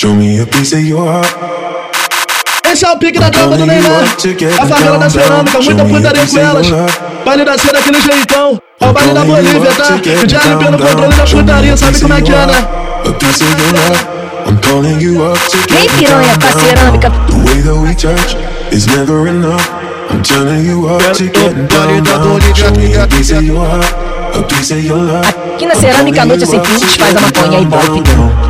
Show me a piece of your heart. Esse é o pique da tropa do Neymar. A favela da cerâmica, muita putaria com elas. Baile da cena daquele jeitão. É o baile da Bolívia, tá? O Charlie pelo controle da putaria, sabe como é que é, né? A piece of your heart. I'm calling you up to Vem piranha pra cerâmica. The way that we touch is never enough. I'm turning you up to get down, down. Show me a piece of your heart. A piece of your love. Aqui na cerâmica, a noite é sem fim, desfaz a maconha e bota.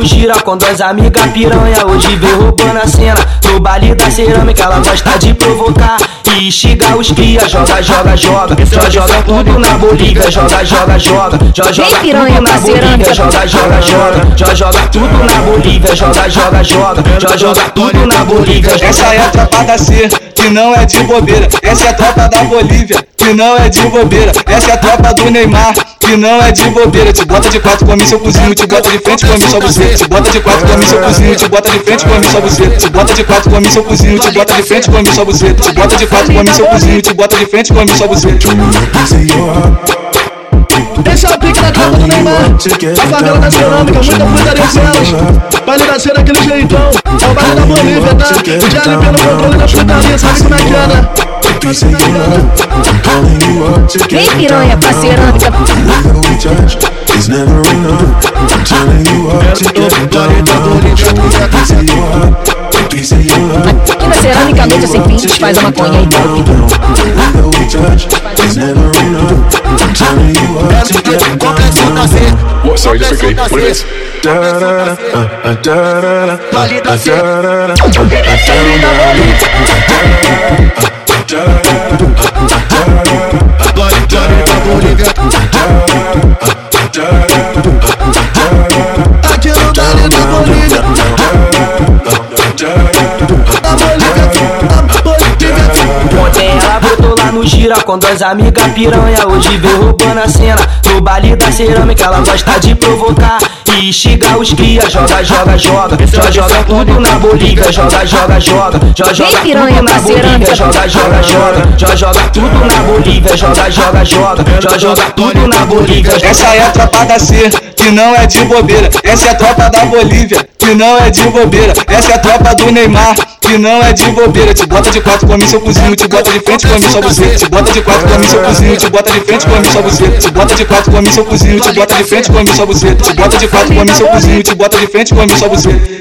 no gira com duas amigas piranha. Hoje vem roubando a cena No baile da cerâmica. Ela gosta de provocar E instiga os cria, joga, joga, joga Joga, joga tudo na Bolívia Joga, joga, joga Joga, joga tudo na. Bolívia Joga, joga, joga Joga, joga tudo na Bolívia Joga, joga, joga Joga, joga tudo na Bolívia Essa é a tropa da C, que não é de bobeira. Essa é a tropa da Bolívia, que não é de bobeira. Essa é a tropa do Neymar, que não é de bobeira. Te bota de quatro, come seu cozinho, te bota de frente, come só você. Te bota de quatro, come seu cozinho, te bota de frente, come só você. Te bota de quatro, come seu cozinho, te bota de frente, come só você. Te bota de quatro, come seu cozinho, te bota de frente, come só você. A. Esse é o pique da tropa do Neymar. A favela da cerâmica, muita putaria com elas. Baile da cena daquele jeitão. É o baile da Bolívia, tá? O Charlie pelo controle da putaria, sabe como é que é, né? Vem piranha pra cerâmica. Is never enough. I'm turning you up to get your love. Aqui na cerâmica, noite sem fim, desfaz a maconha e bota. The way that we touch is never enough. I'm turning you up to get down, Complexo tá down. C. What? Sorry, just quickly. Complexo What tá is C. it? Da da da, uh, uh, da da da, uh, Vale da uh, C. da da da, gira com duas amigas piranha. Hoje vem roubando a cena. No baile da cerâmica ela gosta de provocar. E instiga os cria, joga, joga, joga. Joga, joga tudo na Bolívia Joga, joga, joga. Joga, joga tudo na cerâmica. Joga, joga, joga. Joga, joga tudo na Bolívia Joga, joga, joga. Joga, joga tudo na Bolívia Essa é a tropa da C, que não é de bobeira. Essa é a tropa da Bolívia, que não é de bobeira. Essa é a tropa do Neymar, que não é de bobeira. Te bota de quatro, come seu cozinho, te bota de frente, come só você. Te bota de quatro, come seu cozinho, te bota de frente, come só você. Te bota de quatro, come seu cozinho, te bota de frente, come só você. Te bota de quatro, come seu cozinho, te bota de frente, come só você.